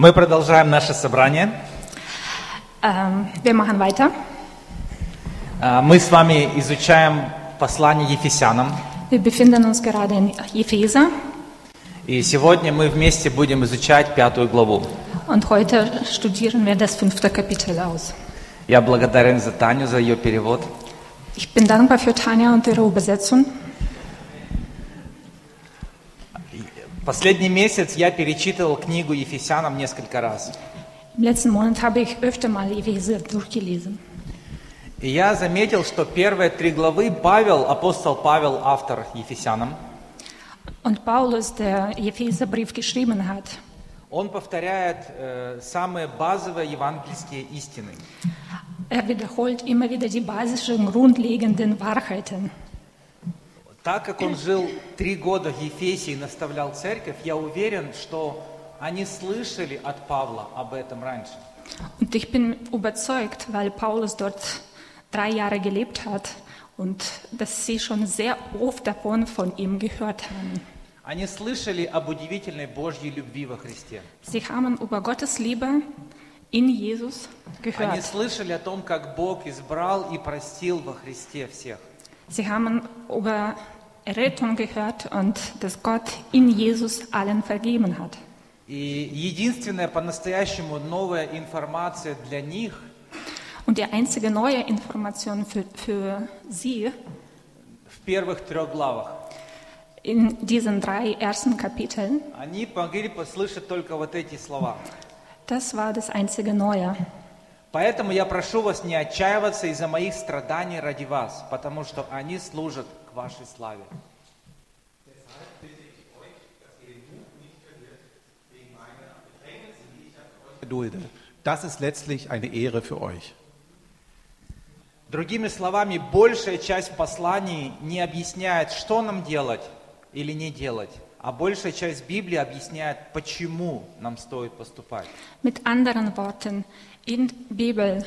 Мы продолжаем наше собрание. Ähm, wir machen weiter. А, Мы с вами изучаем послание Ефесянам. Wir befinden uns gerade in Epheser И сегодня мы вместе будем изучать пятую главу. und heute studieren wir das fünfte Kapitel aus. Я благодарен за Таню, за ее перевод. Ich bin dankbar für Tanja und ihre Übersetzung. Последний месяц я перечитывал книгу Ефесянам несколько раз. Im letzten Monat habe ich öfter mal Epheser durchgelesen. И я заметил, что первые три главы Павел, апостол Павел, автор Ефесянам, Und Paulus, der Epheserbrief geschrieben hat, он повторяет э, самые базовые евангельские истины. er wiederholt immer wieder die basischen, grundlegenden Wahrheiten. Так как он жил три года в Ефесе и наставлял церковь, я уверен, что они слышали от Павла об этом раньше. Und ich bin überzeugt, weil Paulus dort drei Jahre gelebt hat und dass sie schon sehr oft davon von ihm gehört haben. Они слышали об удивительной Божьей любви во Христе. Sie haben über Gottes Liebe in Jesus Они gehört. слышали о том, как Бог избрал и простил во Христе всех. Sie haben über Errettung gehört und dass Gott in Jesus allen vergeben hat. И единственная по-настоящему новая информация для них Und die einzige neue Information für, für sie в первых трех главах. in diesen drei ersten Kapiteln, Они могли послышать только вот эти слова. das war das einzige Neue. Поэтому я прошу вас не отчаиваться из-за моих страданий ради вас, потому что они служат к вашей славе. Das ist letztlich eine Ehre für euch. Другими словами, большая часть посланий не объясняет, что нам делать или не делать, а большая часть Библии объясняет, почему нам стоит поступать. Mit anderen Worten, in Bibel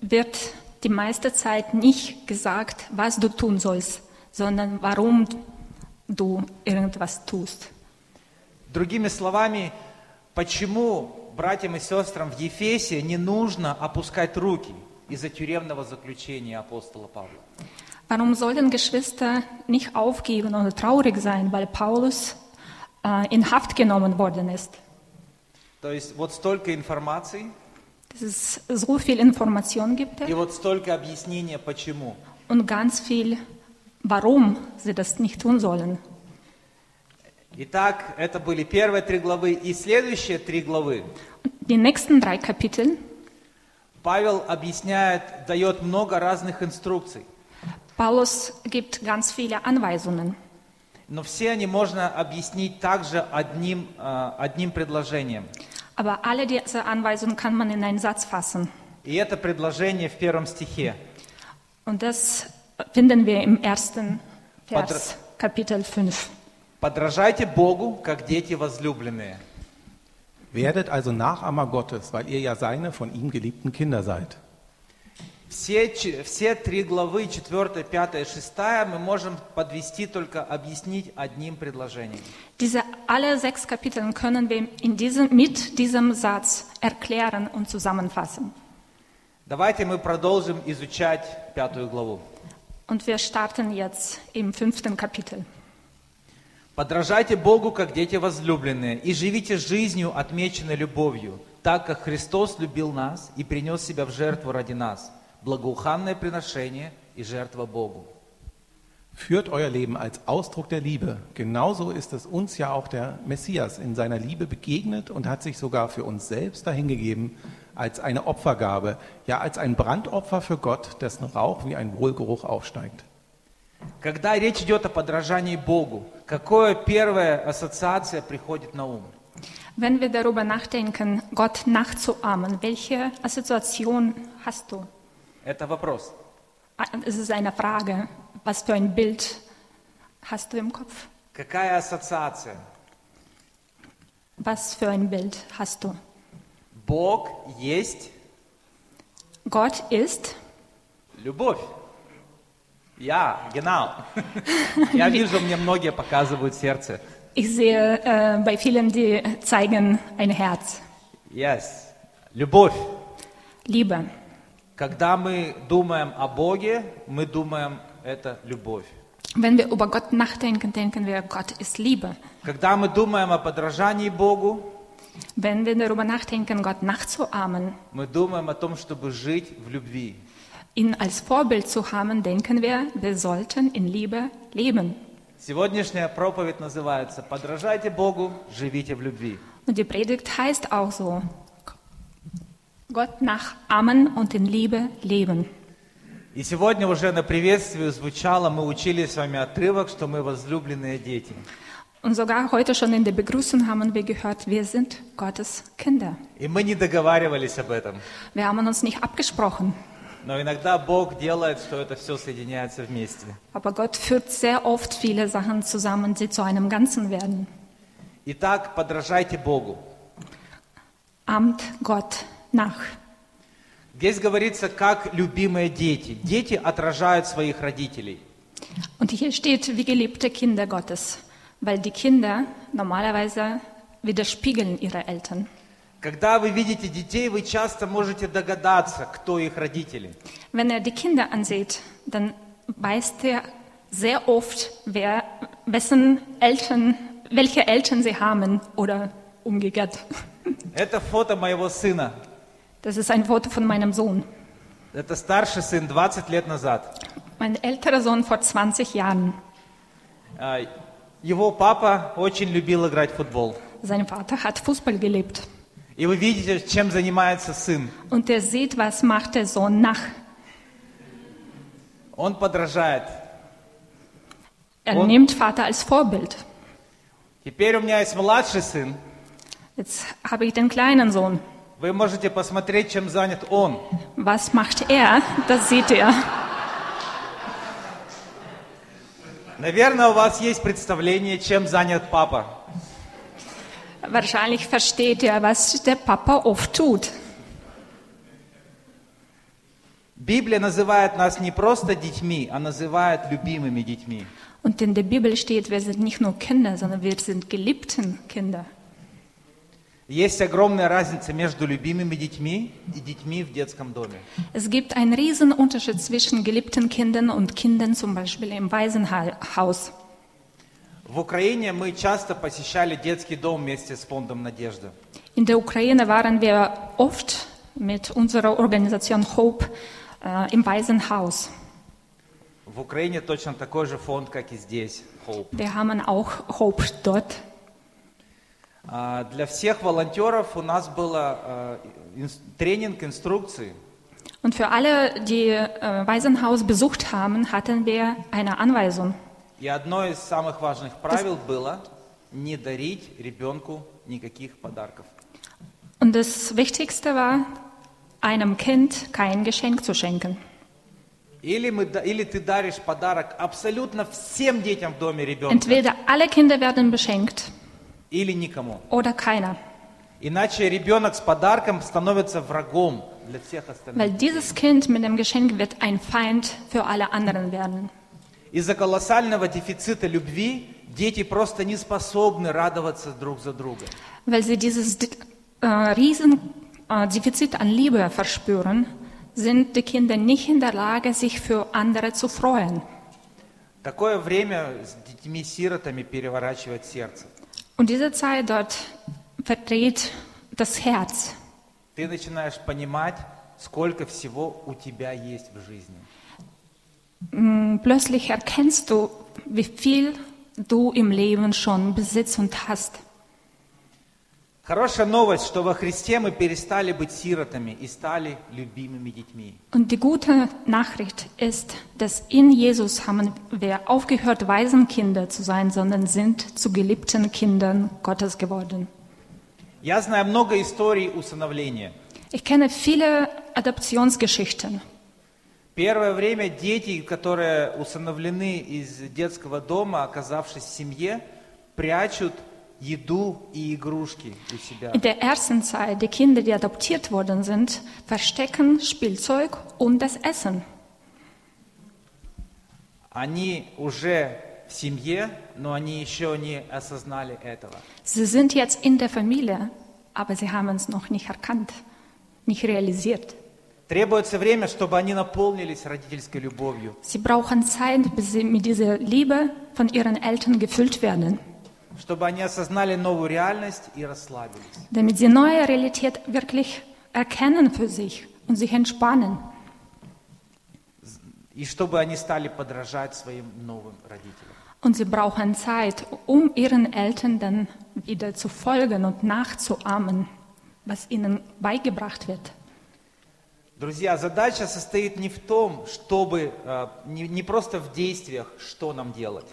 wird die meiste Zeit nicht gesagt, was du tun sollst, sondern warum du irgendwas tust. Другими словами, почему братьям и сестрам в Ефесе не нужно опускать руки из-за тюремного заключения апостола Павла. Warum sollen Geschwister nicht aufgeben oder traurig sein, weil Paulus äh, in Haft genommen worden ist? То есть вот столько информации Dass es so viel Information gibt и вот столько объяснения, почему. und ganz viel, warum sie das nicht tun sollen. Итак, это были первые три главы. И следующие три главы Die nächsten drei Kapitel, Павел объясняет, дает много разных инструкций. Paulus gibt ganz viele Anweisungen. Но все они можно объяснить также одним, э, одним предложением. Aber alle diese Anweisungen kann man in einen Satz fassen. И это предложение в первом стихе. Und das finden wir im ersten Vers, Kapitel 5. «Подражайте Богу, как дети возлюбленные». Werdet also Nachahmer Gottes, weil ihr ja seine von ihm geliebten Kinder seid. Все, все три главы, 4, 5, 6, мы можем подвести только, объяснить одним предложением. Diese alle sechs Kapitel können wir in diesem, mit diesem Satz erklären und zusammenfassen. Давайте мы продолжим изучать пятую главу. Und wir starten jetzt im fünften Kapitel. Подражайте Богу, как дети возлюбленные, и живите жизнью, отмеченной любовью, так как Христос любил нас и принес себя в жертву ради нас, благоуханное приношение и жертва Богу. Führt euer Leben als Ausdruck der Liebe. Genauso ist es uns ja auch der Messias in seiner Liebe begegnet und hat sich sogar für uns selbst dahingegeben als eine Opfergabe, ja als ein Brandopfer für Gott, dessen Rauch wie ein Wohlgeruch aufsteigt. Когда речь идет о подражании Богу, какая первая ассоциация приходит на ум? Wenn wir darüber nachdenken, Gott nachzuahmen, welche Assoziation hast du? Это вопрос. Ah, Es ist eine Frage. Was für ein Bild hast du im Kopf? Какая ассоциация? Was für ein Bild hast du? Бог есть Gott ist, любовь. Я, genau. Я вижу, мне многие показывают сердце. ich sehe äh, bei vielen, die zeigen ein Herz. Yes. Любовь. Liebe. Когда мы думаем о Боге, мы думаем, это любовь. Wenn wir über Gott nachdenken, denken wir, Gott ist Liebe. Когда мы думаем о подражании Богу, Wenn wir darüber nachdenken, Gott nachzuahmen, мы думаем о том, чтобы жить в любви. ihn als Vorbild zu haben, denken wir, wir sollten in Liebe leben. Сегодняшняя проповедь называется «Подражайте Богу, живите в любви». Und die Predigt heißt auch so, Gott nachahmen und in Liebe leben. И сегодня уже на приветствии звучало, мы учили с вами отрывок, что мы возлюбленные дети. Und sogar heute schon in der Begrüßung haben wir gehört, wir sind Gottes Kinder. И мы не договаривались об этом. Wir haben uns nicht abgesprochen, Но иногда Бог делает, что это все соединяется вместе. aber Gott führt sehr oft viele Sachen zusammen, die zu einem Ganzen werden. Итак, подражайте Богу. Ahmt Gott nach. Здесь говорится, как любимые дети. Дети отражают своих родителей. Und hier steht, wie geliebte Kinder Gottes, weil die Kinder normalerweise widerspiegeln ihre Eltern. Когда вы видите детей, вы часто можете догадаться, кто их родители. Wenn er die Kinder ansieht, dann weiß er sehr oft, wer, wessen Eltern, welche Eltern sie haben oder umgekehrt. Это фото моего сына. Das ist ein Foto von meinem Sohn. Это старший сын 20 лет назад. Mein älterer Sohn vor 20 Jahren. А, Его папа очень любил играть в футбол. Sein Vater hat Fußball gelebt. И вы видите, чем занимается сын. Und er sieht, was macht der Sohn nach. Он подражает. Er Und- nimmt Vater als Vorbild. Теперь у меня есть младший сын. Jetzt habe ich den kleinen Sohn. Вы можете посмотреть, чем занят он. Was macht er? Das sieht er. Наверное, у вас есть представление, чем занят папа. Wahrscheinlich versteht er, was der Papa oft tut. Библия называет нас не просто детьми, а называет любимыми детьми. Und in der Bibel steht, wir sind nicht nur Kinder, sondern wir sind geliebten Kinder. Есть огромная разница между любимыми детьми и детьми в детском доме. Es gibt einen riesen Unterschied zwischen geliebten Kindern und Kindern zum Beispiel im Waisenhaus. В Украине мы часто посещали детский дом вместе с фондом «Надежда». In der Ukraine waren wir oft mit unserer Organisation Hope äh, im Waisenhaus. В Украине точно такой же фонд, как и здесь, Hope. Wir haben auch Hope dort. А, Для всех волонтеров у нас был тренинг инструкции. Und für alle, die äh, Waisenhaus besucht haben, hatten wir eine Anweisung. И одно из самых важных правил было не дарить ребенку никаких подарков. Und das Wichtigste war, einem Kind kein Geschenk zu schenken. Или, мы, да- или ты даришь подарок абсолютно всем детям в доме ребенка, Entweder alle Kinder werden beschenkt или никому. oder keiner. Иначе ребенок с подарком становится врагом для всех остальных. Weil dieses Kind mit dem Geschenk wird ein Feind für alle anderen werden. Из-за колоссального дефицита любви дети просто не способны радоваться друг за друга. Weil sie dieses äh, riesen äh, Defizit an Liebe verspüren, sind die Kinder nicht in der Lage, sich für andere zu freuen. Такое время с детьми-сиротами переворачивает сердце. Und diese Zeit dort verdreht das Herz. Ты начинаешь понимать, сколько всего у тебя есть в жизни. Mm, Plötzlich erkennst du, wie viel du im Leben schon besitzt und hast. Хорошая новость, что во Христе мы перестали быть сиротами и стали любимыми детьми. Und die gute Nachricht ist, dass in Jesus haben wir aufgehört, Waisenkinder zu sein, sondern sind zu geliebten Kindern Gottes geworden. Я знаю много историй усыновления. Ich kenne viele Adoptionsgeschichten. Первое время дети, которые усыновлены из детского дома, оказавшись в семье, прячут еду и игрушки у себя. In der ersten Zeit, die Kinder, die adoptiert worden sind, verstecken Spielzeug und das Essen. Они уже в семье, но они еще не осознали этого. Sie sind jetzt in der Familie, aber sie haben es noch nicht erkannt, nicht realisiert. Требуется время, чтобы они наполнились родительской любовью, Sie brauchen Zeit, bis sie mit dieser Liebe von ihren Eltern gefüllt werden, Чтобы они осознали новую реальность и расслабились. damit sie neue Realität wirklich erkennen für sich und sich entspannen. И чтобы они стали подражать своим новым родителям. Und sie brauchen Zeit, um ihren Eltern dann wieder zu folgen und nachzuahmen, was ihnen beigebracht wird. Друзья, задача состоит не в том, чтобы, э, не, не просто в действиях, что нам делать.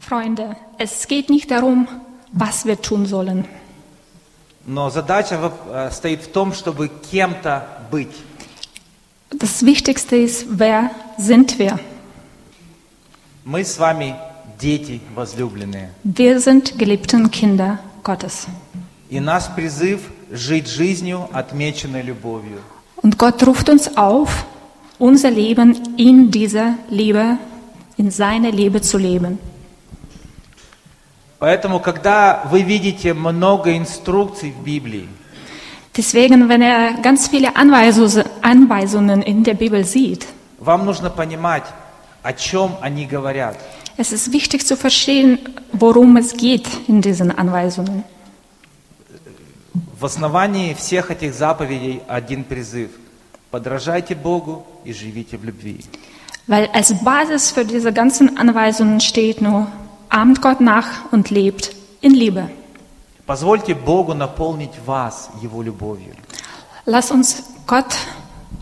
Freunde, es geht nicht darum, was wir tun sollen, Но задача в- э, стоит в том, чтобы кем-то быть. Das Wichtigste ist, wer sind wir? Мы с вами дети возлюбленные. Wir sind geliebten Kinder Gottes. И наш призыв жить жизнью, отмеченной любовью. Und Gott ruft uns auf, unser Leben in dieser Liebe, in seiner Liebe zu leben. Поэтому, когда вы видите много инструкций в Библии, Deswegen, wenn er ganz viele Anweisungen in der Bibel sieht, вам нужно понимать, о чем они говорят. es ist wichtig zu verstehen, worum es geht in diesen Anweisungen. В основании всех этих заповедей один призыв. Подражайте Богу и живите в любви. Weil als Basis für diese ganzen Anweisungen steht nur, ahmt Gott nach und lebt in Liebe. Позвольте Богу наполнить вас Его любовью. Lass uns Gott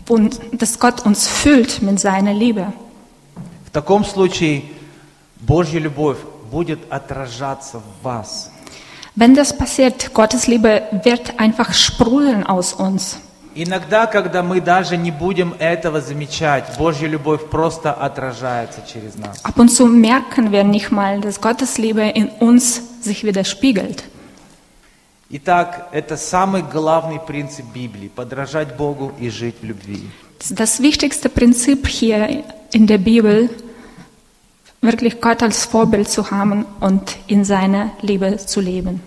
und dass Gott uns füllt mit seiner Liebe. В таком случае Божья любовь будет отражаться в вас. Wenn das passiert, Gottes Liebe wird einfach sprudeln aus uns. Иногда, когда мы даже не будем этого замечать, Божья любовь просто отражается через нас. Ab und zu merken wir nicht mal, dass Gottes Liebe in uns sich widerspiegelt. Итак, это самый главный принцип Библии – подражать Богу и жить в любви. Das wichtigste Prinzip hier in der Bibel, wirklich Gott als Vorbild zu haben und in seiner Liebe zu leben.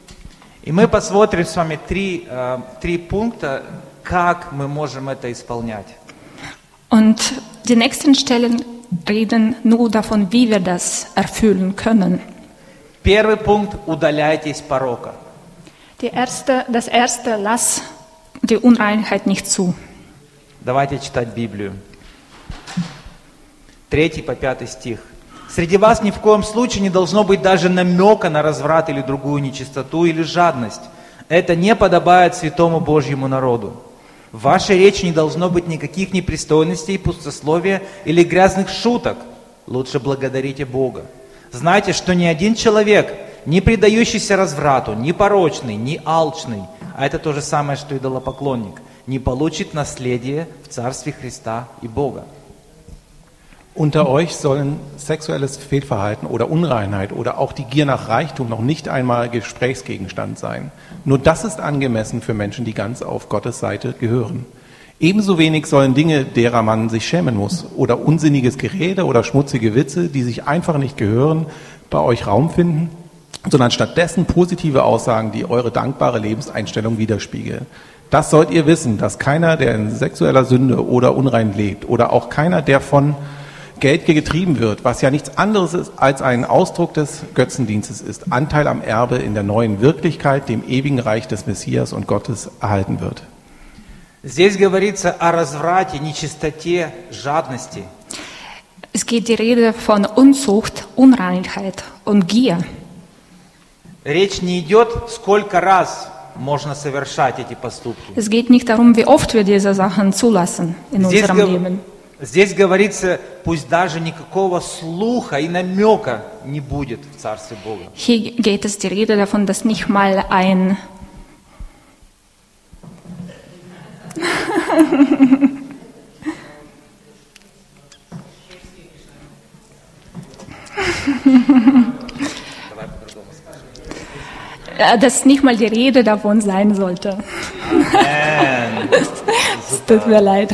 И мы посмотрим с вами три, э, три пункта, как мы можем это исполнять. Und die nächsten Stellen reden nur davon, wie wir das erfüllen können. Первый пункт – удаляйтесь порока. Die erste, das erste, lass die Unreinheit nicht zu. Давайте читать Библию. Третий по пятый стих. Среди вас ни в коем случае не должно быть даже намека на разврат или другую нечистоту или жадность. Это не подобает святому Божьему народу. В вашей речи не должно быть никаких непристойностей, пустословия или грязных шуток. Лучше благодарите Бога. Знайте, что ни один человек, не предающийся разврату, ни порочный, ни алчный, а это то же самое, что идолопоклонник, не получит наследие в Царстве Христа и Бога. Unter euch sollen sexuelles Fehlverhalten oder Unreinheit oder auch die Gier nach Reichtum noch nicht einmal Gesprächsgegenstand sein. Nur das ist angemessen für Menschen, die ganz auf Gottes Seite gehören. Ebenso wenig sollen Dinge, derer man sich schämen muss, oder unsinniges Gerede oder schmutzige Witze, die sich einfach nicht gehören, bei euch Raum finden, sondern stattdessen positive Aussagen, die eure dankbare Lebenseinstellung widerspiegeln. Das sollt ihr wissen, dass keiner, der in sexueller Sünde oder unrein lebt, oder auch keiner, der von Geld getrieben wird, was ja nichts anderes ist als ein Ausdruck des Götzendienstes ist, Anteil am Erbe in der neuen Wirklichkeit, dem ewigen Reich des Messias und Gottes erhalten wird. Здесь говорится о разврате, нечистоте, жадности. Es geht die Rede von Unzucht, Unreinheit und Gier. Речь не идет, сколько раз можно совершать эти поступки. Es geht nicht darum, wie oft wir diese Sachen zulassen in Здесь, unserem гов- Leben. Здесь говорится, пусть даже никакого слуха и намека не будет в Царстве Бога. Hier geht es die Rede davon, dass nicht mal ein Äh, dass nicht mal die Rede davon sein sollte. Es tut mir leid.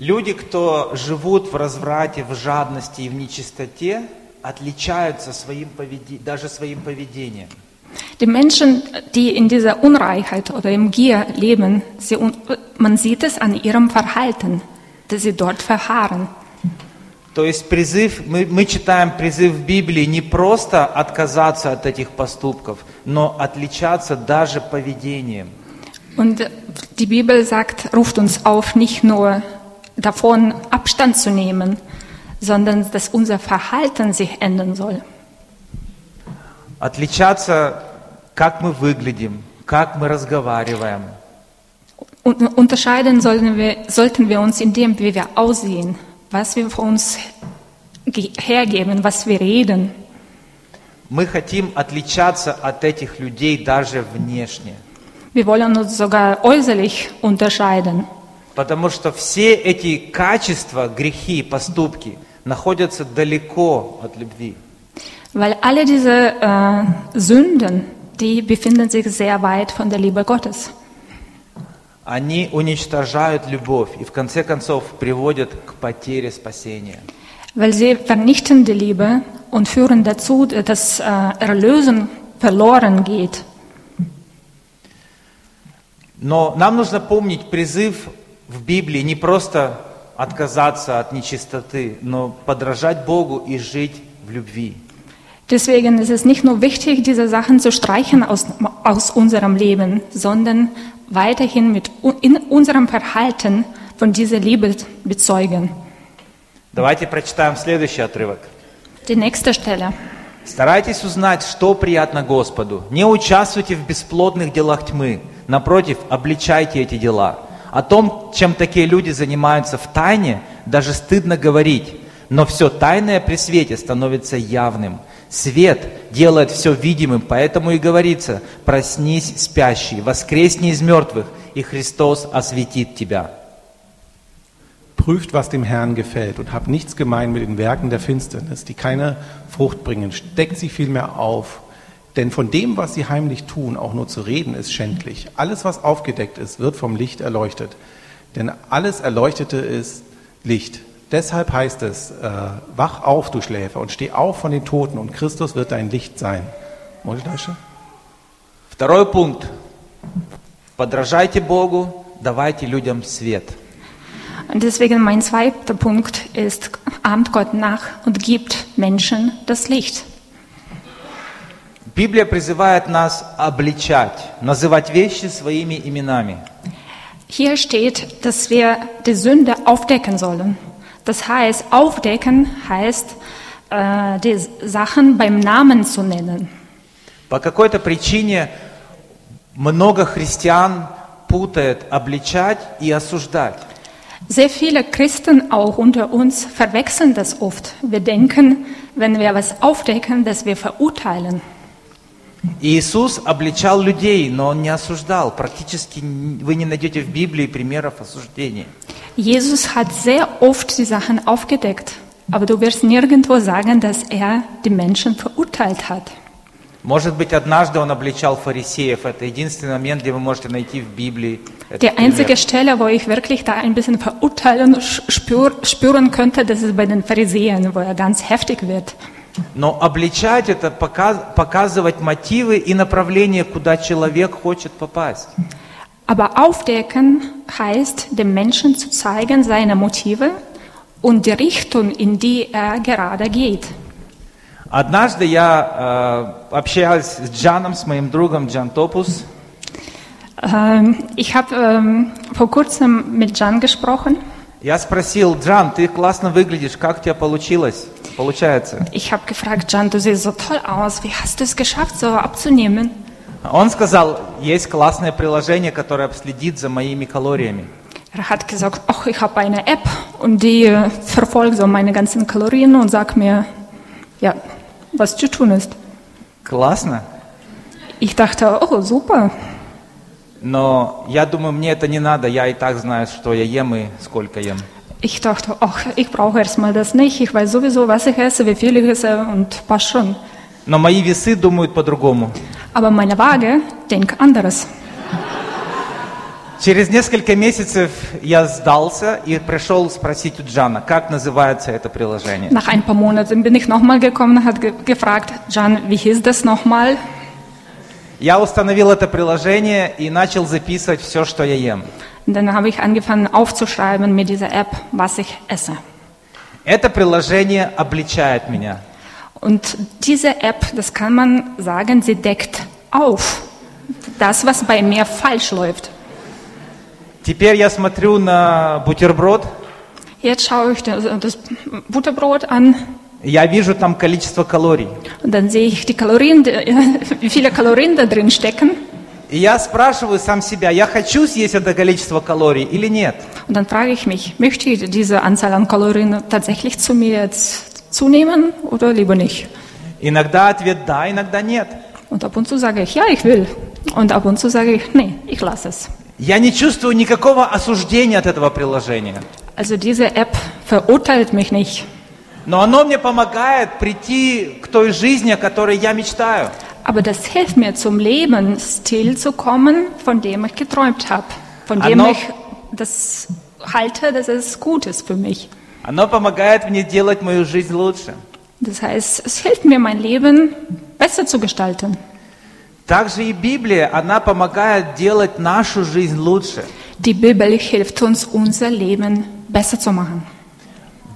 Люди, кто живут в разврате, в жадности и в нечистоте, отличаются своим поведи- даже своим поведением. Die Menschen, die in dieser Unreichheit oder im Gier leben, sie, man sieht es an ihrem Verhalten, dass sie dort verharren. То есть призыв, мы, мы читаем призыв в Библии не просто отказаться от этих поступков, но отличаться даже поведением. Und die Bibel sagt, ruft uns auf, nicht nur davon Abstand zu nehmen, sondern dass unser Verhalten sich ändern soll. Отличаться, как мы выглядим, как мы разговариваем. Und unterscheiden sollten wir, sollten wir uns in dem, wie wir aussehen, was wir von uns ge- hergeben, was wir reden. Мы хотим отличаться от этих людей даже внешне. Wir wollen uns sogar äußerlich unterscheiden. Потому что все эти качества, грехи, поступки находятся далеко от любви. Weil alle diese äh, Sünden, die befinden sich sehr weit von der Liebe Gottes. Они уничтожают любовь и в конце концов приводят к потере спасения. Weil sie vernichten die Liebe und führen dazu, dass äh, Erlösen verloren geht. Но нам нужно помнить призыв в Библии не просто отказаться от нечистоты, но подражать Богу и жить в любви. Deswegen ist es nicht nur wichtig, diese Sachen zu streichen aus, aus unserem Leben, sondern weiterhin mit in unserem Verhalten von dieser Liebe bezeugen. Давайте прочитаем следующий отрывок. Die nächste Stelle. Старайтесь узнать, что приятно Господу. Не участвуйте в бесплодных делах тьмы. Напротив, обличайте эти дела. О том, чем такие люди занимаются в тайне, даже стыдно говорить. Но все тайное при свете становится явным. Свет делает все видимым, поэтому и говорится, проснись, спящий, воскресни из мертвых, и Христос осветит тебя. Prüft, was dem Herrn gefällt und habt nichts gemein mit den Werken der Finsternis, die keine Frucht bringen. Steckt sie vielmehr auf. Denn von dem, was sie heimlich tun, auch nur zu reden, ist schändlich. Alles, was aufgedeckt ist, wird vom Licht erleuchtet. Denn alles Erleuchtete ist Licht. Deshalb heißt es, äh, wach auf, du Schläfer, und steh auf von den Toten, und Christus wird dein Licht sein. Может дальше? Второй пункт. Подражайте Богу, давайте людям свет. Und deswegen mein zweiter Punkt ist, ahmt Gott nach und gibt Menschen das Licht. Библия призывает нас обличать, называть вещи своими именами. Hier steht, dass wir die Sünde aufdecken sollen. Das heißt, aufdecken heißt, äh, die Sachen beim Namen zu nennen. По какой-то причине много христиан путает обличать и осуждать. Sehr viele Christen auch unter uns verwechseln das oft. Wir denken, wenn wir was aufdecken, dass wir verurteilen. Иисус обличал людей, но Он не осуждал. Практически вы не найдете в Библии примеров осуждения. Jesus hat sehr oft die Sachen aufgedeckt, aber du wirst nirgendwo sagen, dass er die Menschen verurteilt hat. Может быть, однажды Он обличал фарисеев. Это единственный момент, где вы можете найти в Библии. Die einzige. Stelle, wo ich wirklich da ein bisschen verurteilen sch- spür, spüren könnte, das ist bei den Pharisäern, wo er ganz heftig wird. Но обличать это показ- показывать мотивы и направление, куда человек хочет попасть. Aber aufdecken heißt, dem Menschen zu zeigen seine Motive und die Richtung, in die er gerade geht. Однажды я э, общалась с Джаном, с моим другом Джан Топус, Ähm, ich habe ähm, vor kurzem mit Jan gesprochen. Я спросил, Джан, ты классно выглядишь, как у тебя получилось? Получается? Ich habe gefragt, Jan, du siehst so toll aus. Wie hast du es geschafft, so abzunehmen? Он сказал, есть классное приложение, которое следит за моими калориями. Er hat gesagt, ach, ich habe eine App und die äh, verfolgt so meine ganzen Kalorien und sagt mir, ja, was zu tun ist. Классно. Ich dachte, oh, super. Но я думаю, мне это не надо, я и так знаю, что я ем и сколько ем. Ich dachte, ach, ich brauche erstmal das nicht. Ich weiß sowieso, was ich esse, wie viel ich esse und passt schon. Но мои весы думают по-другому. Aber meine Waage denkt anderes. Через несколько месяцев я сдался и пришел спросить у Джана, как называется это приложение. Nach ein paar Monaten bin ich nochmal gekommen und hat ge gefragt, Jan, wie hieß das nochmal? Я установил это приложение и начал записывать все, что я ем. Dann habe ich angefangen aufzuschreiben mit dieser App, was ich esse. Это приложение обличает меня. Und diese App, das kann man sagen, sie deckt auf das, was bei mir falsch läuft. Теперь я смотрю на бутерброд, Jetzt schaue ich das Butterbrot an я вижу там количество калорий. dann sehe ich die Kalorien, wie viele Kalorien da drin stecken. И я спрашиваю сам себя, я хочу съесть это количество калорий или нет? Und dann frage ich mich, möchte ich diese Anzahl an Kalorien tatsächlich zu mir jetzt zunehmen oder lieber nicht? Иногда ответ да, иногда нет. Und ab und zu sage ich, ja, ich will. Und ab und zu sage ich, nee, ich lasse es. Я не чувствую никакого осуждения от этого приложения. Also diese App verurteilt mich nicht. Но оно мне помогает прийти к той жизни, о которой я мечтаю. Aber das hilft mir zum Lebensstil zu kommen, von dem ich geträumt habe. Von dem Anno- ich das halte, dass es gut ist für mich. Оно помогает мне делать мою жизнь лучше. Das heißt, es hilft mir, mein Leben besser zu gestalten. Также и Библия, она помогает делать нашу жизнь лучше. Die Bibel hilft uns, unser Leben besser zu machen.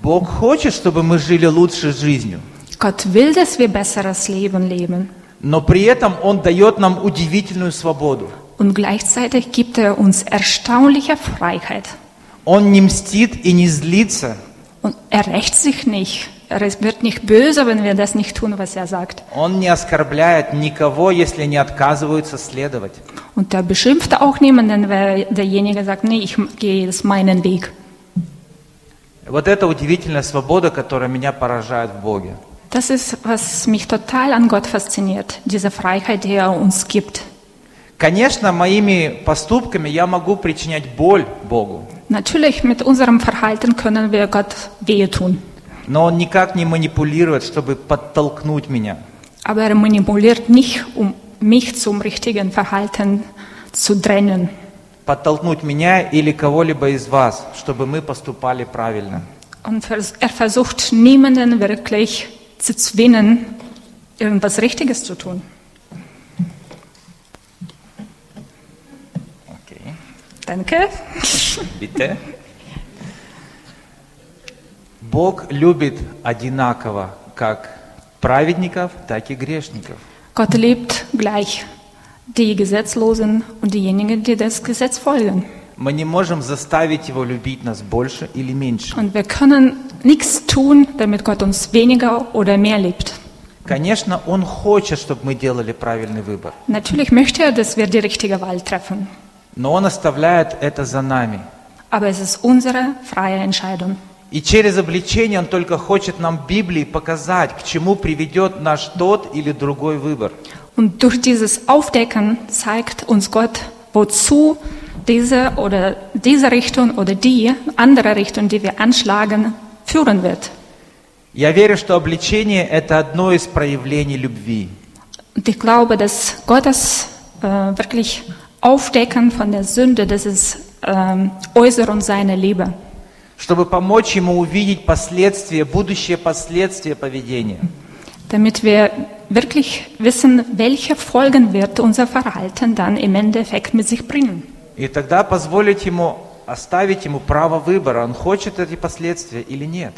Бог хочет, чтобы мы жили лучшей жизнью. Gott will, dass wir besseres Leben leben. Но при этом Он дает нам удивительную свободу. Und gleichzeitig gibt er uns erstaunliche Freiheit. Он не мстит и не злится. Und er rächt sich nicht. Er wird nicht böse, wenn wir das nicht tun, was er sagt. Он не оскорбляет никого, если они отказываются следовать. Und er beschimpft auch niemanden, weil derjenige sagt, nee, ich gehe jetzt meinen Weg. Вот это удивительная свобода, которая меня поражает в Боге. Das ist, was mich total an Gott fasziniert, diese Freiheit, die er uns gibt. Конечно, моими поступками я могу причинять боль Богу, Natürlich, mit unserem Verhalten können wir Gott wehe tun. но Он никак не манипулирует, чтобы подтолкнуть меня. Aber er manipuliert nicht, um mich zum richtigen Verhalten zu drängen. Подтолкнуть меня или кого-либо из вас, чтобы мы поступали правильно. Und er versucht niemanden wirklich zu zwingen, irgendwas Richtiges zu tun. Окей. Danke. Bitte. Бог любит одинаково как праведников, так и грешников. Gott liebt gleich die Gesetzlosen und diejenigen, die das Gesetz folgen. Мы не можем заставить Его любить нас больше или меньше. Und wir können nichts tun, damit Gott uns weniger oder mehr liebt. Конечно, Он хочет, чтобы мы делали правильный выбор, Natürlich möchte er, dass wir die richtige Wahl treffen. но Он оставляет это за нами. Aber es ist unsere freie Entscheidung. И через обличение Он только хочет нам Библии показать, к чему приведет наш тот или другой выбор. Und durch dieses Aufdecken zeigt uns Gott, wozu diese oder diese Richtung oder die andere Richtung, die wir anschlagen, führen wird. Я верю, что обличение – это одно из проявлений любви. Und ich glaube, dass Gottes äh, wirklich Aufdecken von der Sünde, das ist ähm, Äußerung seiner Liebe. Чтобы помочь ему увидеть последствия, будущие последствия поведения. Damit wir wirklich wissen, welche Folgen wird unser Verhalten dann im Endeffekt mit sich bringen. И тогда позволить ему, оставить ему право выбора, он хочет эти последствия или нет.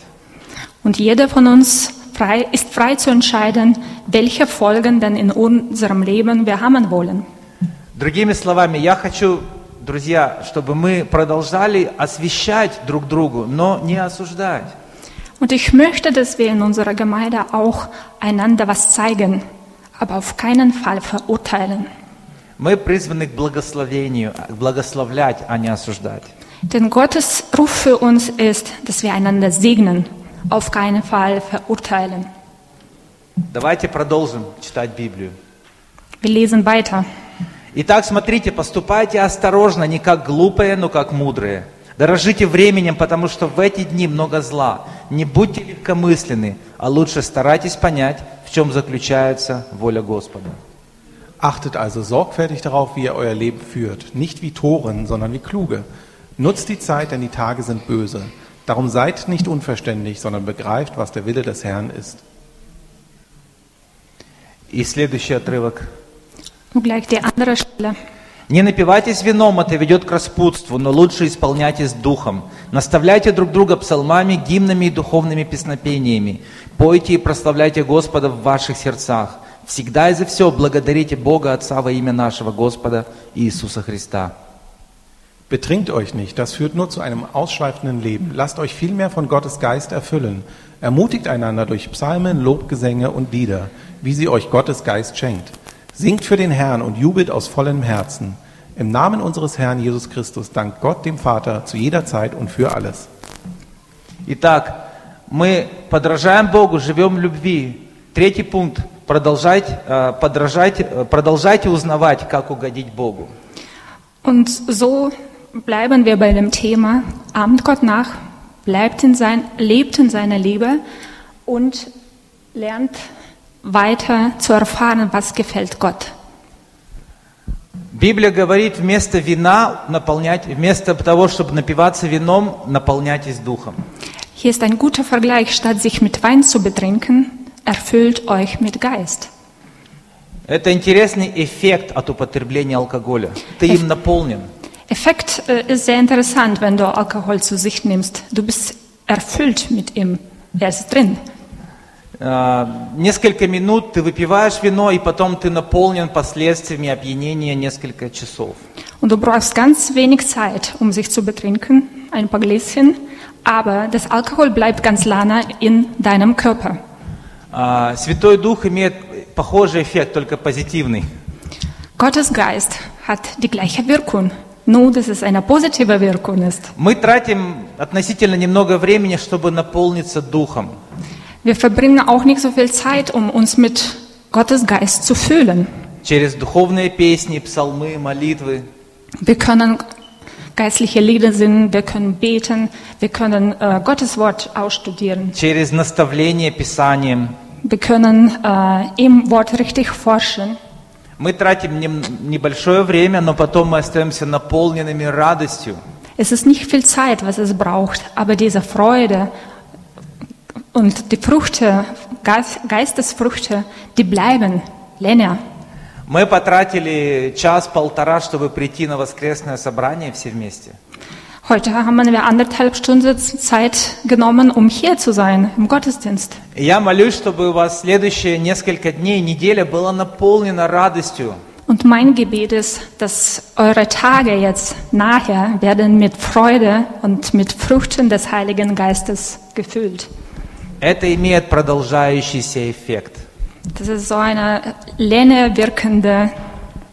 Und jeder von uns frei, ist frei zu entscheiden, welche Folgen dann in unserem Leben wir haben wollen. Другими словами, я хочу, друзья, чтобы мы продолжали освещать друг другу, но не осуждать. Und ich möchte, dass wir in unserer Gemeinde auch einander was zeigen, aber auf keinen Fall verurteilen. Мы призваны к благословению, благословлять, а не осуждать. Denn Gottes Ruf für uns ist, dass wir einander segnen, auf keinen Fall verurteilen. Давайте продолжим читать Библию. Wir lesen weiter. Итак, смотрите, поступайте осторожно, не как глупые, но как мудрые. Дорожите временем, потому что в эти дни много зла. Не будьте легкомысленны, а лучше старайтесь понять, в чем заключается воля Господа. Achtet also sorgfältig darauf, wie ihr euer Leben führt. Nicht wie Toren, sondern wie Kluge. Nutzt die Zeit, denn die Tage sind böse. Darum seid nicht unverständig, sondern begreift, was der Wille des Herrn ist. И следующий отрывок. Не напивайтесь вином, это ведет к распутству, но лучше исполняйтесь духом. Наставляйте друг друга псалмами, гимнами и духовными песнопениями. Пойте и прославляйте Господа в ваших сердцах. Всегда и за все благодарите Бога Отца во имя нашего Господа Иисуса Христа. Betrinkt euch nicht, das führt nur zu einem ausschweifenden Leben. Lasst euch vielmehr von Gottes Geist erfüllen. Ermutigt einander durch Psalmen, Lobgesänge und Lieder, wie sie euch Gottes Geist schenkt. Singt für den Herrn und jubelt aus vollem Herzen. Im Namen unseres Herrn Jesus Christus dankt Gott dem Vater zu jeder Zeit und für alles. Итак, мы подражаем Богу, живем в любви. Третий пункт. Продолжать, э, подражать, э, продолжайте узнавать, как угодить Богу. Und so bleiben wir bei dem Thema, ahmt Gott nach, bleibt in sein, lebt in seiner Liebe und lernt weiter zu erfahren, was gefällt Gott. Библия говорит, вместо вина наполнять, вместо того, чтобы напиваться вином, наполняйтесь духом. Hier ist ein guter Vergleich, statt sich mit Wein zu betrinken, erfüllt euch mit Geist. Это интересный эффект от употребления алкоголя. Ты им наполнен. Effekt äh, ist sehr interessant, wenn du Alkohol zu sich nimmst. Du bist erfüllt mit ihm. Er ist drin. Э, Несколько минут ты выпиваешь вино, и потом ты наполнен последствиями опьянения несколько часов. Und du brauchst ganz wenig Zeit, um sich zu betrinken, ein paar Gläschen, aber das Alkohol bleibt ganz lange in deinem Körper. А, Святой Дух имеет похожий эффект, только позитивный. Gottes Geist hat die gleiche Wirkung, nur dass es eine positive Wirkung ist. Мы тратим относительно немного времени, чтобы наполниться Духом. Wir verbringen auch nicht so viel Zeit, um uns mit Gottes Geist zu fühlen. Через духовные песни, псалмы, молитвы. Wir können geistliche Lieder singen, wir können beten, wir können äh, Gottes Wort ausstudieren, через наставление Писанием. wir können äh, im Wort richtig forschen. Мы тратим нем- небольшое время, но потом мы остаемся наполненными радостью. Es ist nicht viel Zeit, was es braucht, aber diese Freude und die Früchte, Geist- Geistesfrüchte, die bleiben länger. Мы потратили час-полтора, чтобы прийти на воскресное собрание все вместе. Heute haben wir anderthalb Stunden Zeit genommen, um hier zu sein im Gottesdienst. И я молюсь, чтобы у вас следующие несколько дней, неделя была наполнена радостью. Und mein Gebet ist, dass eure Tage jetzt nachher werden mit Freude und mit Früchten des Heiligen Geistes gefüllt. Это имеет продолжающийся эффект. Das ist so eine Lehne wirkende,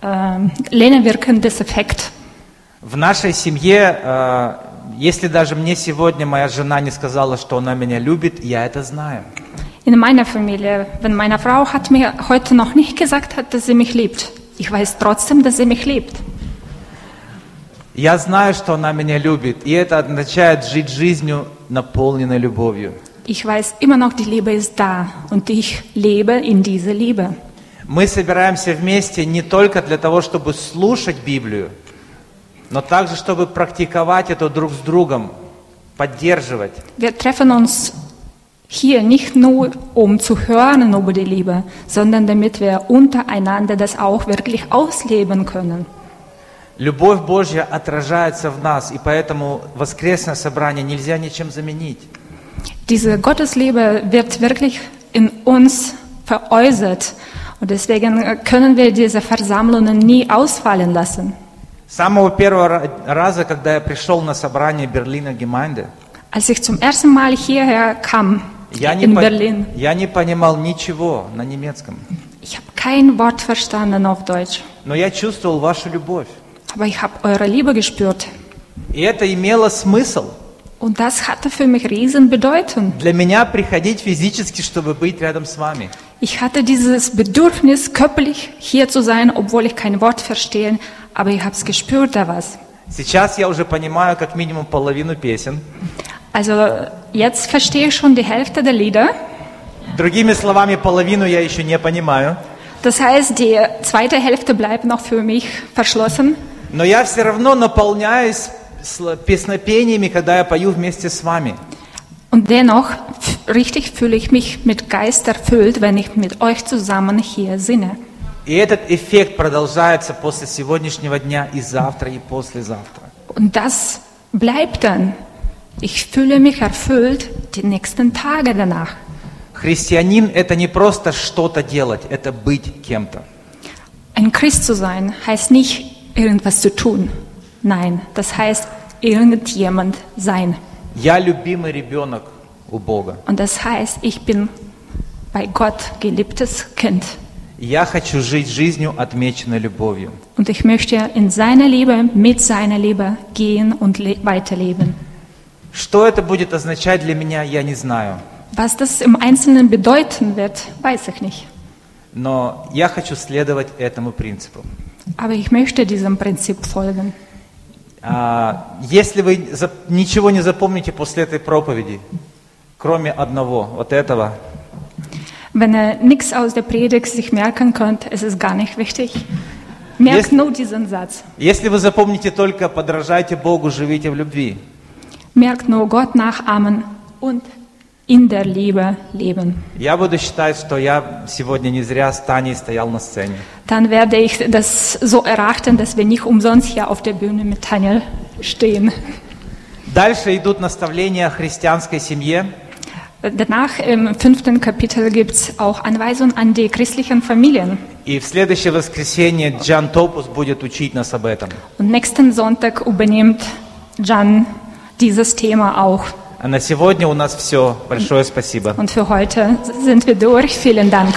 ähm, Lehne wirkendes Effekt. В нашей семье, э, если даже мне сегодня моя жена не сказала, что она меня любит, я это знаю. In meiner Familie, wenn meine Frau hat mir heute noch nicht gesagt hat, dass sie mich liebt, ich weiß trotzdem, dass sie mich liebt. Я знаю, что она меня любит, и это означает жить жизнью, наполненной любовью. Ich weiß immer noch, die Liebe ist da und ich lebe in dieser Liebe. Мы собираемся вместе не только для того, чтобы слушать Библию, но также, чтобы практиковать это друг с другом, поддерживать. Wir treffen uns hier nicht nur, um zu hören über die Liebe, sondern damit wir untereinander das auch wirklich ausleben können. Любовь Божья отражается в нас, и поэтому воскресное собрание нельзя ничем заменить. Diese Gottesliebe wird wirklich in uns veräußert und deswegen können wir diese Versammlungen nie ausfallen lassen. С самого первого ра- раза, когда я пришел на собрание Берлина Гемайнде, Als ich zum ersten Mal hierher kam, я не, in по- Berlin, я не понимал ничего на немецком, ich habe kein Wort verstanden auf Deutsch, но я чувствовал вашу любовь. aber ich habe eure Liebe gespürt. И это имело смысл Und das hatte für mich riesen Bedeutung. для меня приходить физически, чтобы быть рядом с вами. Ich hatte dieses Bedürfnis, körperlich hier zu sein, obwohl ich kein Wort verstehe, aber ich habe es gespürt, da was. Сейчас я уже понимаю как минимум половину песен. Also jetzt verstehe ich schon die Hälfte der Lieder. Другими словами, половину я еще не понимаю. Das heißt, die zweite Hälfte bleibt noch für mich verschlossen. Но я все равно наполняюсь сл- песнопениями, когда я пою вместе с вами. Und dennoch richtig fühle ich mich mit Geist erfüllt, wenn ich mit euch zusammen hier singe. И этот эффект продолжается после сегодняшнего дня и завтра, и послезавтра. Und das bleibt dann. Ich fühle mich erfüllt die nächsten Tage danach. Христианин – это не просто что-то делать, это быть кем-то. Ein Christ zu sein heißt nicht irgendwas zu tun. Nein, das heißt irgendjemand sein. Я любимый ребенок у Бога. Und das heißt, ich bin bei Gott geliebtes Kind. И Я хочу жить жизнью, отмеченной любовью. Und ich möchte in seiner Liebe, mit seiner Liebe gehen und le- weiterleben. Что это будет означать для меня, я не знаю. Was das im Einzelnen bedeuten wird, weiß ich nicht. Но я хочу следовать этому принципу. Aber ich möchte diesem Prinzip folgen. А, Если вы ничего не запомните после этой проповеди, кроме одного, вот этого, Wenn ihr nichts aus der Predigt sich merken könnt, ist es gar nicht wichtig. Merkt Yes. nur diesen Satz. если вы запомните только «подражайте Богу, живите в любви», Merkt nur Gott nachahmen und in der Liebe leben. я буду считать, что я сегодня не зря с Таней стоял на сцене. Dann werde ich das so erachten, dass wir nicht umsonst hier auf der Bühne mit Daniel stehen. Дальше идут наставления о христианской семье. Danach im fünften Kapitel gibt es auch Anweisungen an die christlichen Familien. И в следующее воскресенье Джан Топус будет учить нас об этом. Und nächsten Sonntag übernimmt Jan dieses Thema auch. А на сегодня у нас все. Большое спасибо. Und für heute sind wir durch. Vielen Dank.